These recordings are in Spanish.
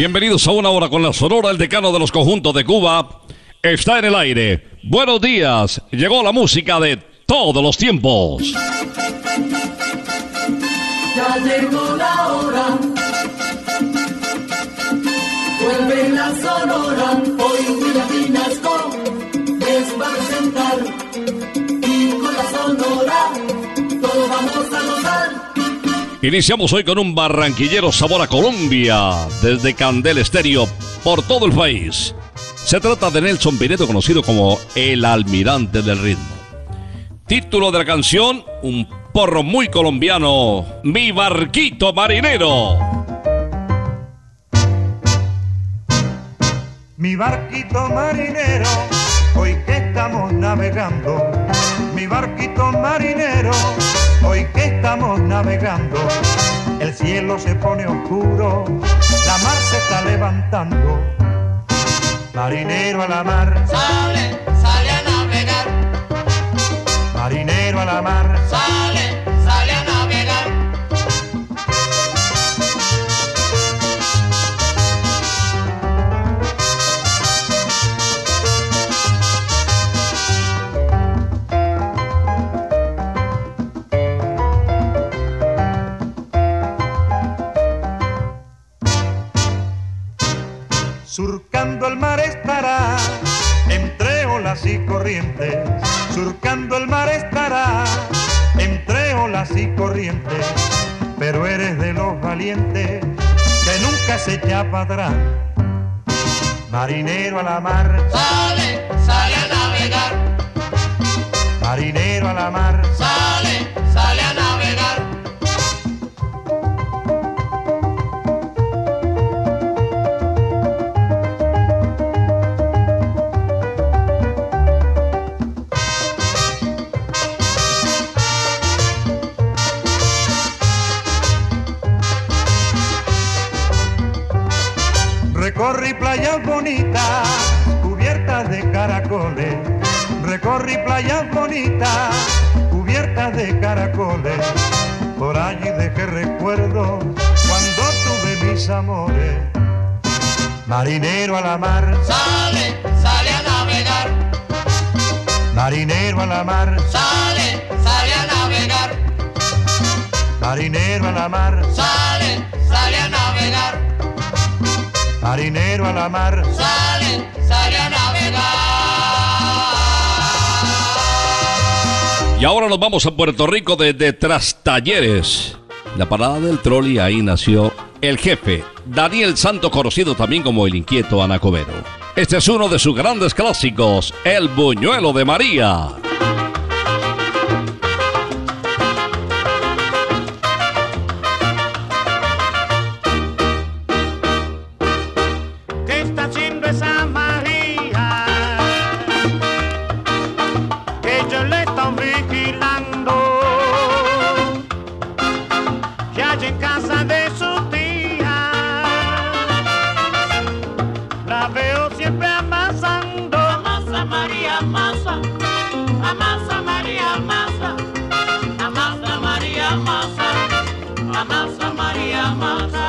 Bienvenidos a una hora con la Sonora, el decano de los conjuntos de Cuba. Está en el aire. Buenos días. Llegó la música de todos los tiempos. Iniciamos hoy con un barranquillero sabor a Colombia, desde Candel Estéreo, por todo el país. Se trata de Nelson Pinedo, conocido como el almirante del ritmo. Título de la canción, un porro muy colombiano, Mi barquito marinero. Mi barquito marinero, hoy que estamos navegando. Mi barquito marinero, hoy que estamos navegando. El cielo se pone oscuro, la mar se está levantando. Marinero a la mar, Sale, sale a navegar, marinero a la mar. sale, y corrientes, surcando el mar estará, entre olas y corrientes, pero eres de los valientes que nunca se echa para atrás. Marinero a la mar, Sale, sale a navegar. marinero a la mar, Sale, Recorrí playas bonitas, cubiertas de caracoles. Recorrí playas bonitas, cubiertas de caracoles. Por allí dejé recuerdo cuando tuve mis amores. Marinero a la mar, Sale, sale a navegar. marinero a la mar, Sale, sale a navegar. marinero a la mar, Sale, sale a navegar. Marinero a la mar. Sale, sale a navegar. Y ahora nos vamos a Puerto Rico desde Trastalleres. La parada del trolley ahí nació el jefe, Daniel Santo, conocido también como el inquieto Anacobero. Este es uno de sus grandes clásicos, El Buñuelo de María. mama.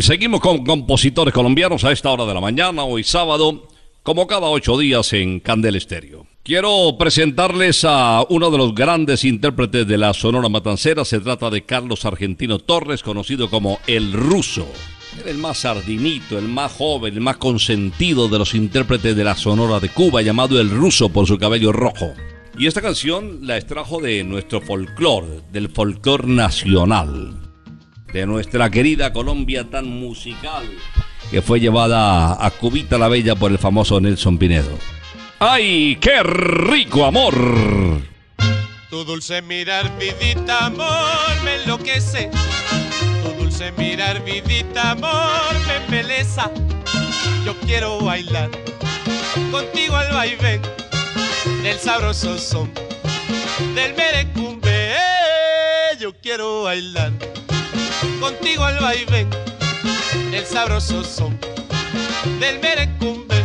Y seguimos con compositores colombianos a esta hora de la mañana, hoy sábado, como cada ocho días en Candel Estéreo. Quiero presentarles a uno de los grandes intérpretes de la Sonora Matancera. Se trata de Carlos Argentino Torres, conocido como El Ruso. Era el más sardinito, el más joven, el más consentido de los intérpretes de la Sonora de Cuba, llamado El Ruso por su cabello rojo. Y esta canción la extrajo de nuestro folclore, del folclore nacional de nuestra querida Colombia tan musical. que fue llevada a Cubita la Bella por el famoso Nelson Pinedo. ¡Ay, qué rico amor! Tu dulce mirar, vidita, amor, me enloquece. Tu dulce mirar, vidita, amor, me embeleza. Yo quiero bailar contigo al vaivén del sabroso son del merecumbe. Yo quiero bailar contigo al vaivén del sabroso son del merecumbe.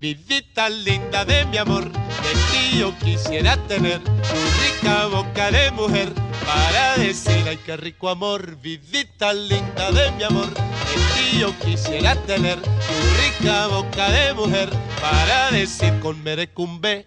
Vidita linda de mi amor, de ti yo quisiera tener tu rica boca de mujer para decir ay qué rico amor, vidita linda de mi amor, de ti yo quisiera tener tu rica boca de mujer para decir con merecumbe.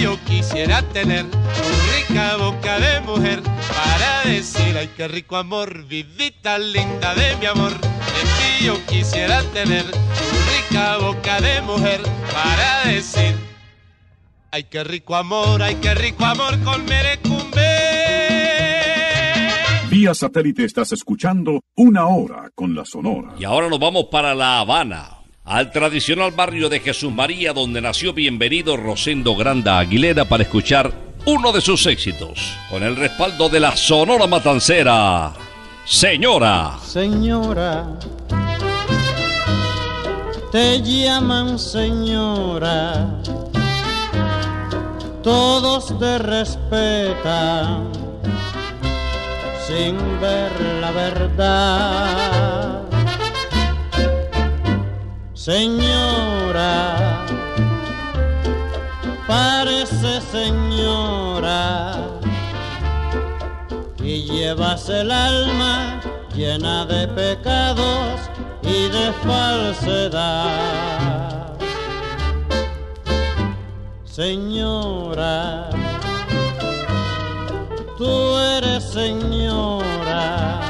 yo quisiera tener tu rica boca de mujer para decir ay qué rico amor, vidita linda de mi amor, de ti yo quisiera tener tu rica boca de mujer para decir ay qué rico amor, ay qué rico amor con merecumbe. Vía satélite estás escuchando Una Hora con la Sonora. Y ahora nos vamos para La Habana, al tradicional barrio de Jesús María, donde nació bienvenido Rosendo Granda Aguilera para escuchar uno de sus éxitos, con el respaldo de la Sonora Matancera. Señora. Señora, te llaman señora, todos te respetan sin ver la verdad. Señora, parece señora y llevas el alma llena de pecados y de falsedad. Señora, tú eres señora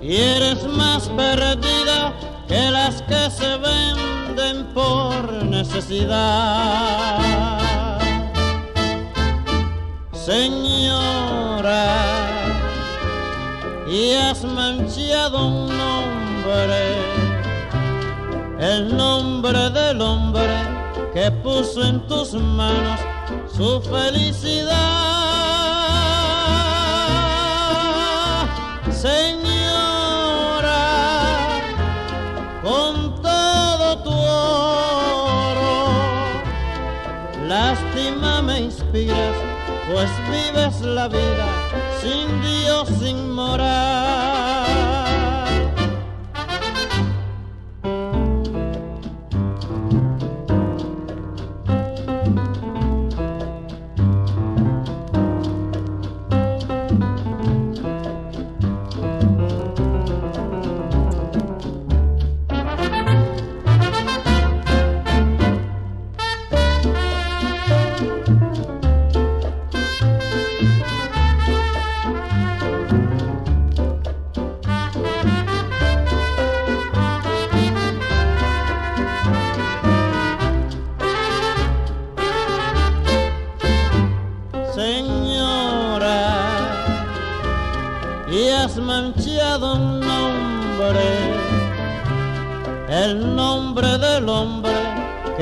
y eres más perdida que las que se venden por necesidad. Señora, y has manchado un nombre, el nombre del hombre que puso en tus manos su felicidad. Señora, pues vives la vida sin Dios, sin moral.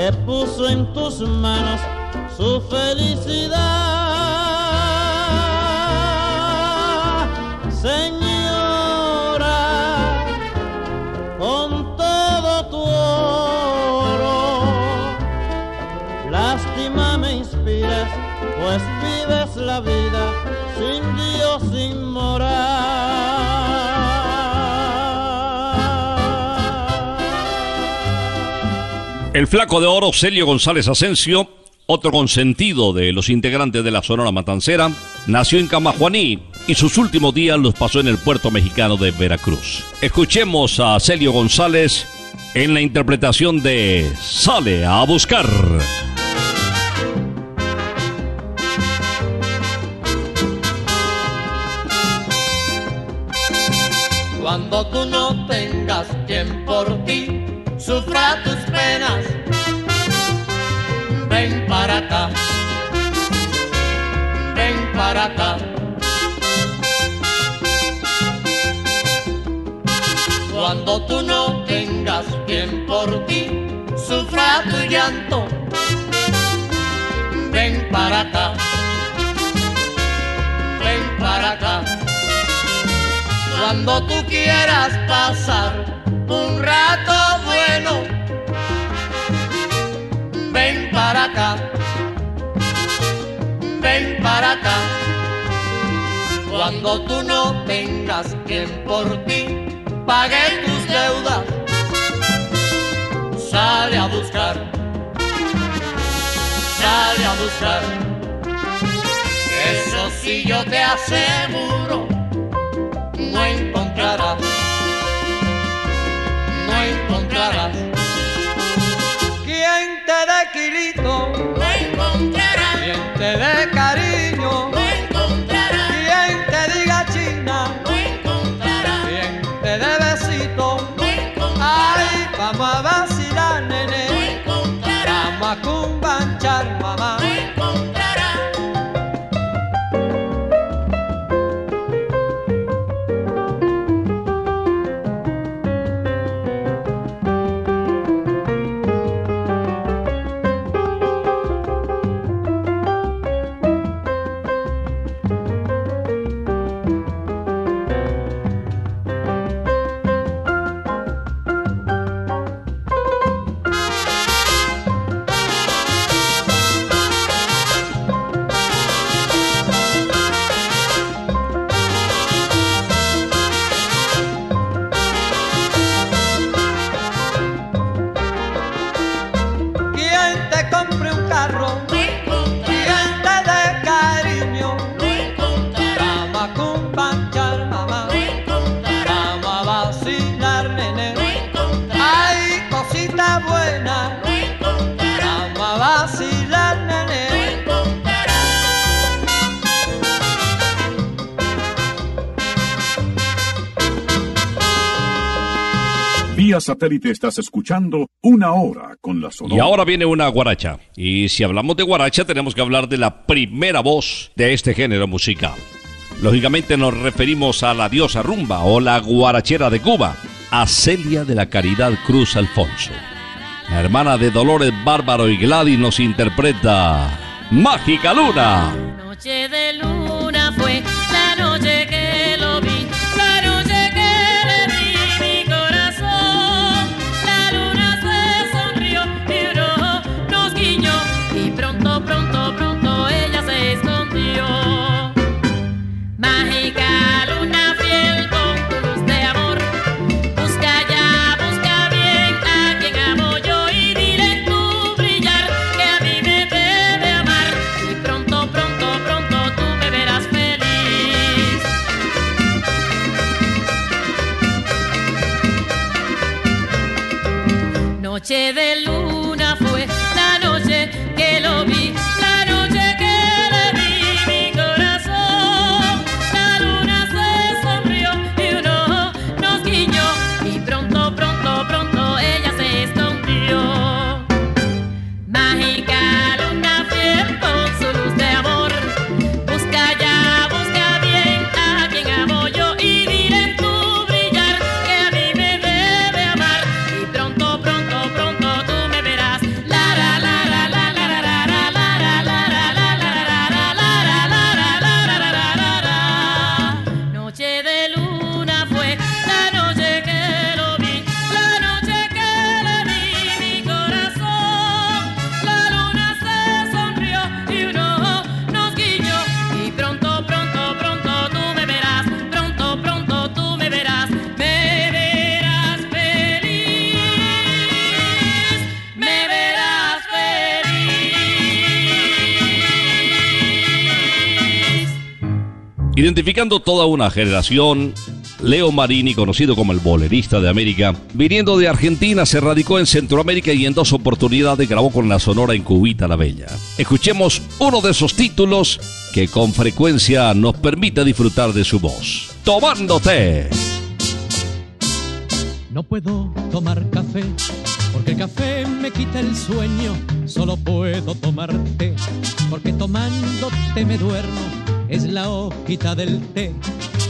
Que puso en tus manos su felicidad. El flaco de oro Celio González Asensio, otro consentido de los integrantes de la Sonora Matancera, nació en Camajuaní y sus últimos días los pasó en el puerto mexicano de Veracruz. Escuchemos a Celio González en la interpretación de Sale a buscar. Cuando tú no Cuando tú no tengas quien por ti sufra tu llanto, ven para acá, ven para acá. Cuando tú quieras pasar un rato bueno, ven para acá, ven para acá. Cuando tú no tengas quien por ti pague tus deudas, sale a buscar, sale a buscar. Eso sí yo te aseguro no encontrarás, no encontrarás. Quien te dé satélite estás escuchando una hora con la Sonora. Y ahora viene una guaracha. Y si hablamos de guaracha, tenemos que hablar de la primera voz de este género musical. Lógicamente nos referimos a la diosa rumba o la guarachera de Cuba, a Celia de la Caridad Cruz Alfonso. La hermana de Dolores Bárbaro y Gladys nos interpreta Mágica Luna. Noche de luna fue Identificando toda una generación, Leo Marini, conocido como el bolerista de América, viniendo de Argentina, se radicó en Centroamérica y en dos oportunidades grabó con la Sonora en Cubita la Bella. Escuchemos uno de esos títulos que con frecuencia nos permite disfrutar de su voz. Tomándote. No puedo tomar café porque el café me quita el sueño. Solo puedo tomar té porque tomándote me duermo. Es la hojita del té,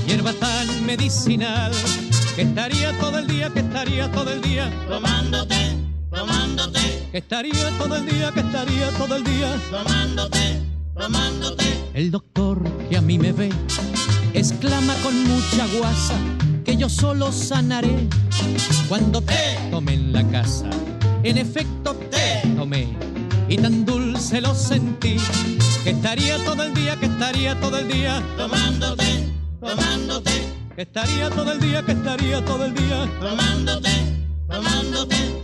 hierba tan medicinal que estaría todo el día, que estaría todo el día tomándote, tomándote, que estaría todo el día, que estaría todo el día tomándote, tomándote. El doctor que a mí me ve exclama con mucha guasa que yo solo sanaré cuando te tomé en la casa. En efecto te tomé y tan dulce lo sentí que estaría todo el día, que estaría todo el día tomándote, tomándote, que estaría todo el día, que estaría todo el día tomándote, tomándote.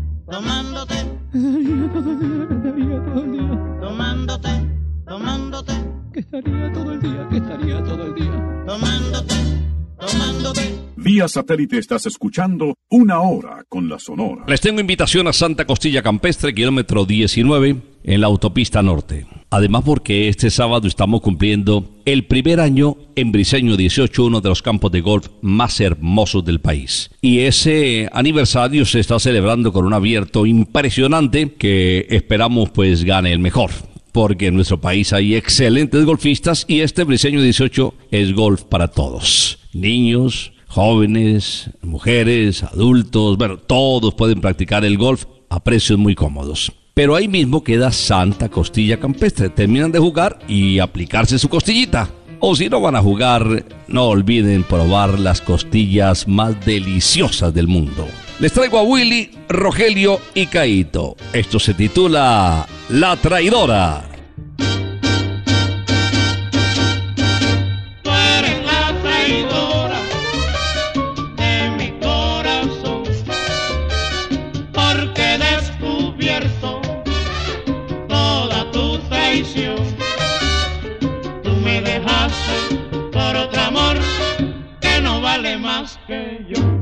tomándote, que estaría todo el día, que estaría todo el día tomándote, tomándote, que estaría todo el día, que estaría todo el día tomándote, tomándote. Vía satélite estás escuchando Una Hora con la Sonora. Les tengo invitación a Santa Costilla Campestre, kilómetro 19, en la autopista norte. Además porque este sábado estamos cumpliendo el primer año en Briseño 18, uno de los campos de golf más hermosos del país. Y ese aniversario se está celebrando con un abierto impresionante que esperamos pues gane el mejor. Porque en nuestro país hay excelentes golfistas y este Briseño 18 es golf para todos. Niños, jóvenes, mujeres, adultos, bueno, todos pueden practicar el golf a precios muy cómodos. Pero ahí mismo queda Santa Costilla Campestre. Terminan de jugar y aplicarse su costillita. O si no van a jugar, no olviden probar las costillas más deliciosas del mundo. Les traigo a Willy, Rogelio y Caito. Esto se titula La Traidora. Más que yo.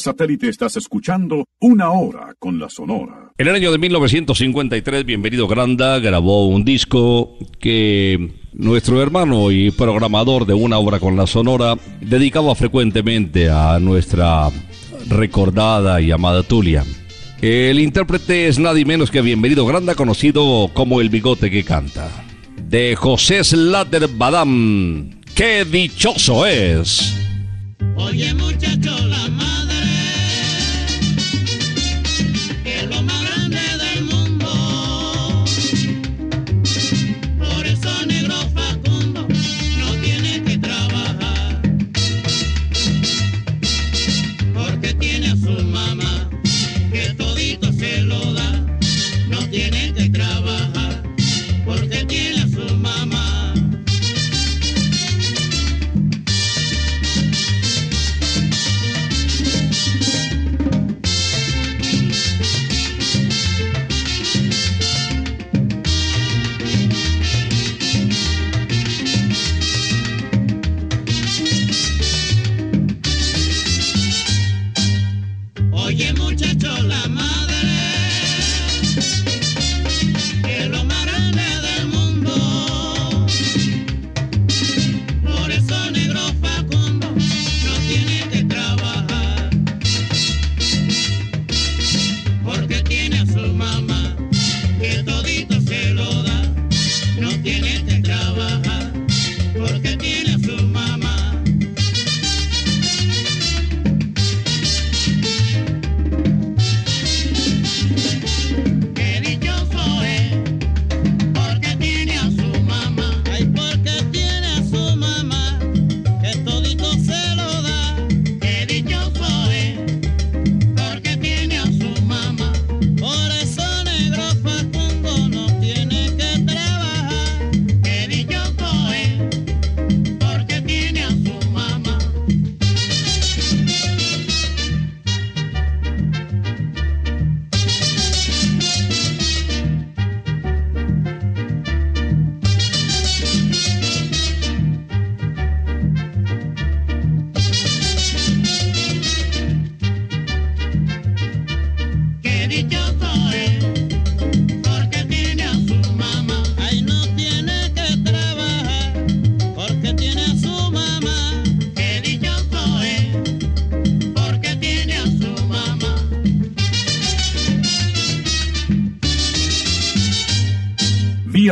Satélite estás escuchando Una Hora con la Sonora. En el año de 1953, Bienvenido Granda grabó un disco que nuestro hermano y programador de Una Hora con la Sonora dedicaba frecuentemente a nuestra recordada y amada Tulia. El intérprete es nadie menos que Bienvenido Granda, conocido como El Bigote que Canta. De José Slater Badam. ¡Qué dichoso es! Oye muchacho, la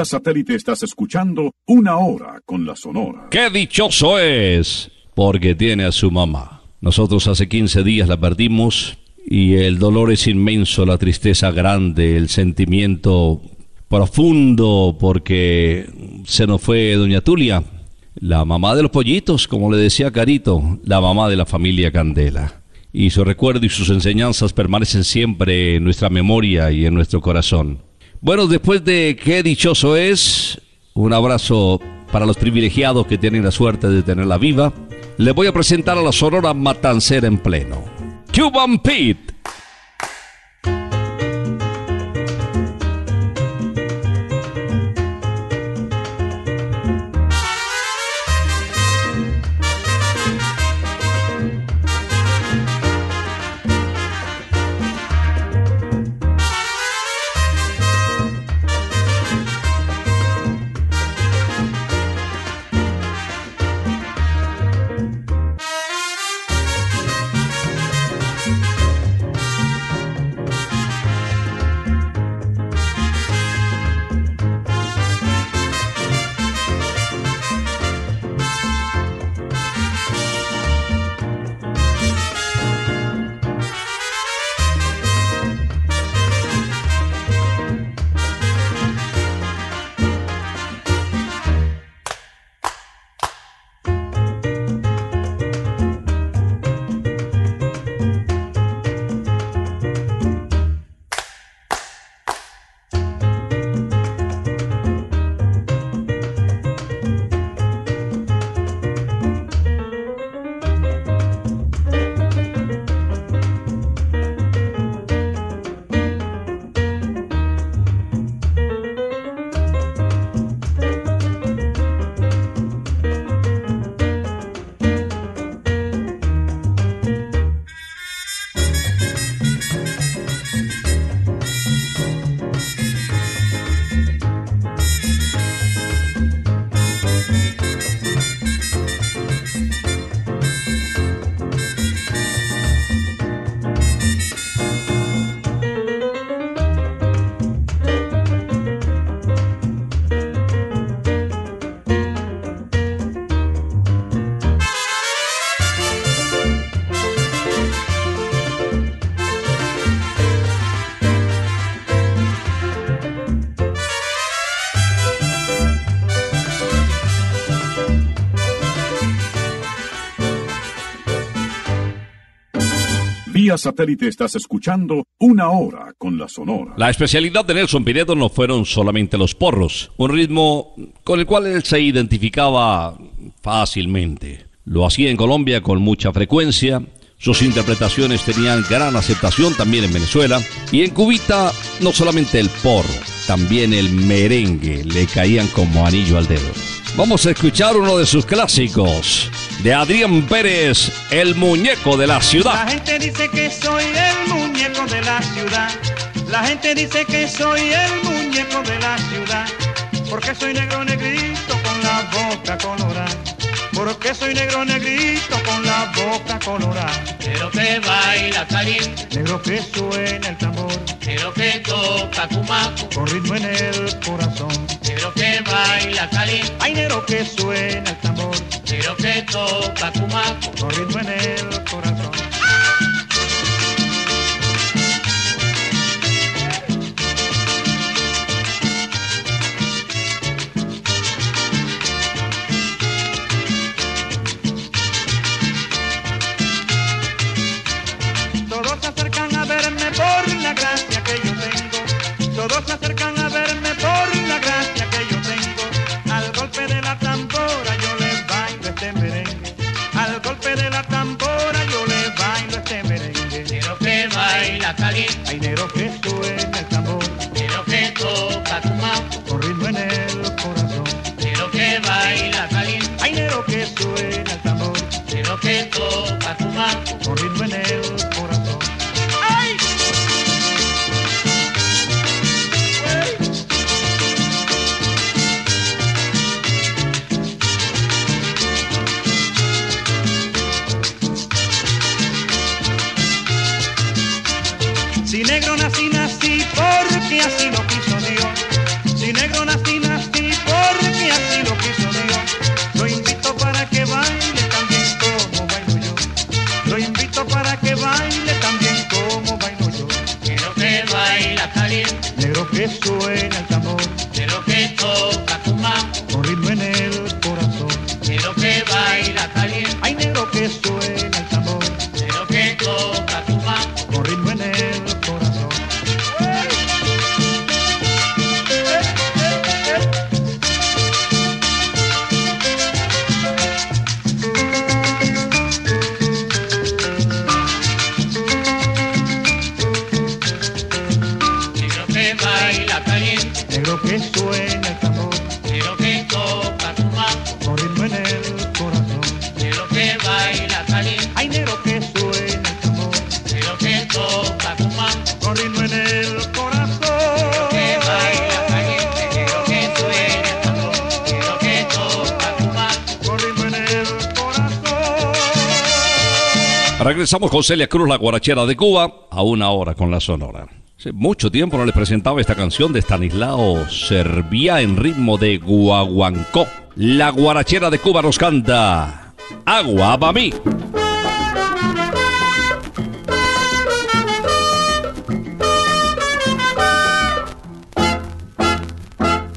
Satélite estás escuchando Una Hora con la Sonora. ¡Qué dichoso es! Porque tiene a su mamá. Nosotros hace 15 días la perdimos y el dolor es inmenso, la tristeza grande, el sentimiento profundo porque se nos fue doña Tulia, la mamá de los pollitos, como le decía Carito, la mamá de la familia Candela. Y su recuerdo y sus enseñanzas permanecen siempre en nuestra memoria y en nuestro corazón. Bueno, después de qué dichoso es, un abrazo para los privilegiados que tienen la suerte de tenerla viva. Les voy a presentar a la Sonora Matancera en pleno. Cuban Pete. Satélite estás escuchando Una Hora con la Sonora. La especialidad de Nelson Pinedo no fueron solamente los porros, un ritmo con el cual él se identificaba fácilmente. Lo hacía en Colombia con mucha frecuencia, sus interpretaciones tenían gran aceptación también en Venezuela y en Cubita no solamente el porro, también el merengue le caían como anillo al dedo. Vamos a escuchar uno de sus clásicos, de Adrián Pérez, El Muñeco de la Ciudad. La gente dice que soy el muñeco de la ciudad. La gente dice que soy el muñeco de la ciudad. Porque soy negro negrito con la boca colorada. Porque soy negro negrito con la boca colorada. Negro que baila caliente, Negro que suena el tambor. negro que toca cumaco, Con ritmo en el corazón. negro que baila caliente, Hay negro que suena el tambor. negro que toca cumaco, Con ritmo en el corazón. Regresamos con Celia Cruz, la guarachera de Cuba, a una hora con la Sonora. Hace mucho tiempo no les presentaba esta canción de Stanislao Servia en ritmo de guaguancó. La guarachera de Cuba nos canta Agua para mí.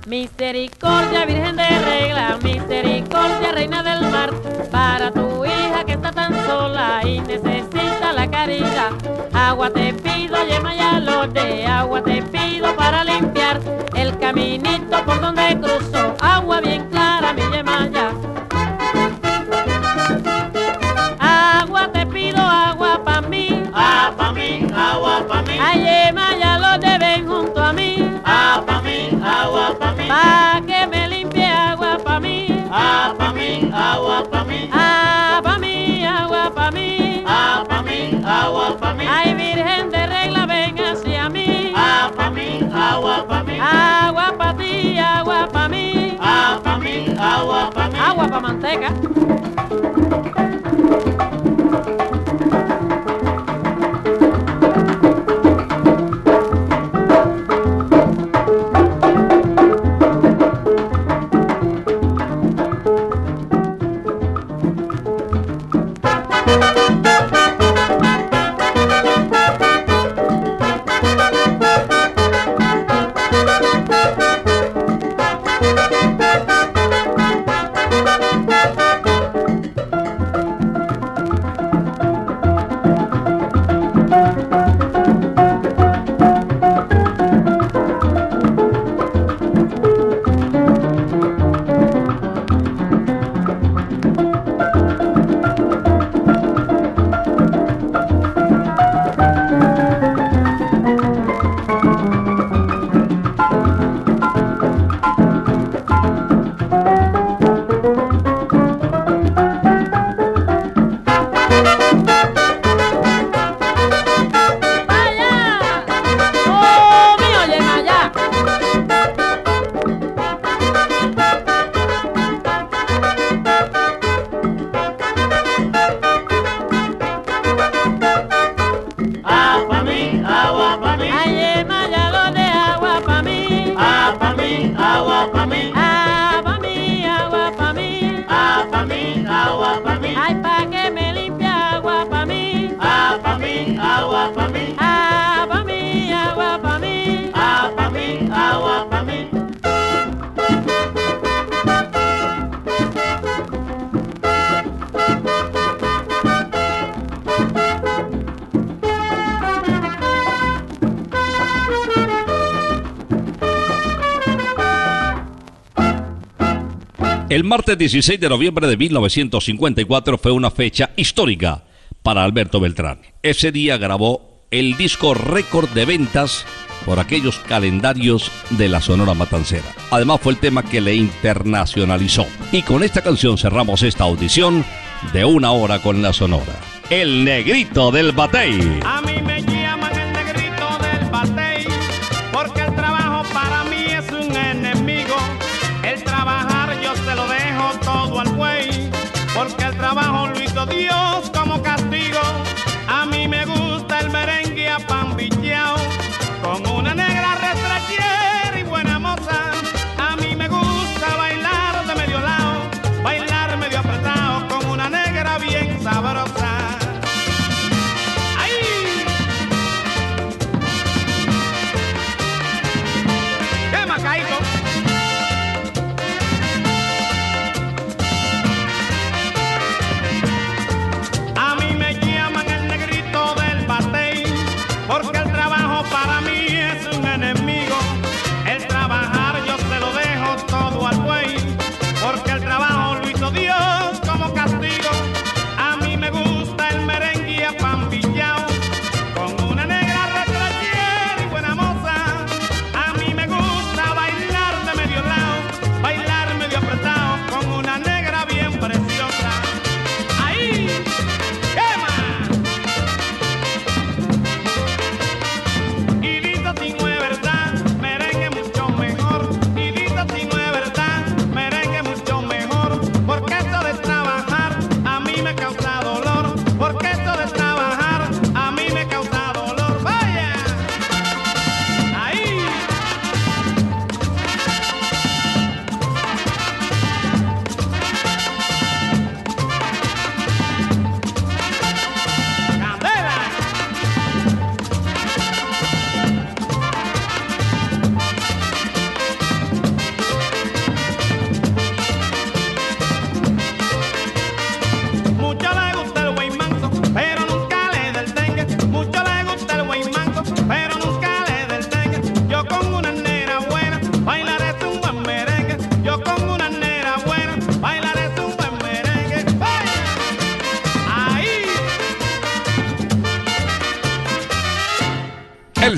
Misericordia, Virgen de Agua te pido, yema de agua te pido pa' mí. Martes 16 de noviembre de 1954 fue una fecha histórica para Alberto Beltrán. Ese día grabó el disco récord de ventas por aquellos calendarios de la Sonora Matancera. Además fue el tema que le internacionalizó. Y con esta canción cerramos esta audición de una hora con la Sonora. El negrito del batey. A trabajo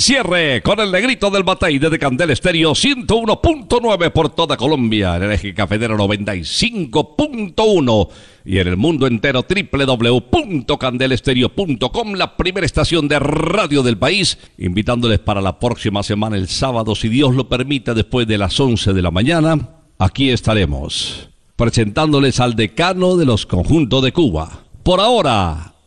cierre con el negrito del batey desde Candel Estéreo 101.9 por toda Colombia, en el eje cafetero 95.1 y en el mundo entero www.candelestereo.com, la primera estación de radio del país, invitándoles para la próxima semana el sábado, si Dios lo permite, después de las 11 de la mañana, aquí estaremos presentándoles al decano de los conjuntos de Cuba. Por ahora,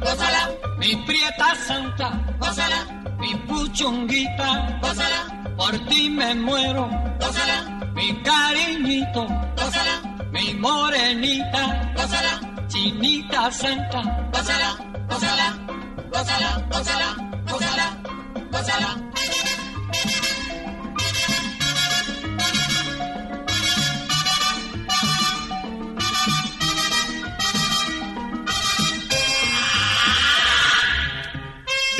Gózala, mi prieta santa, gózala, mi puchonguita, gózala, por ti me muero, gózala, mi cariñito, gózala, mi morenita, gózala, chinita santa, gózala, gózala, gózala, gózala,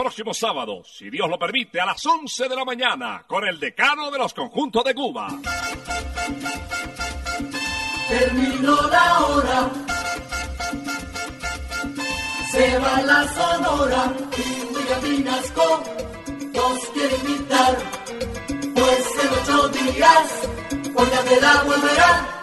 Próximo sábado, si Dios lo permite, a las 11 de la mañana, con el decano de los conjuntos de Cuba. Terminó la hora, se va la sonora y Vinasco nos quiere invitar, pues en ocho días, Juan la volverá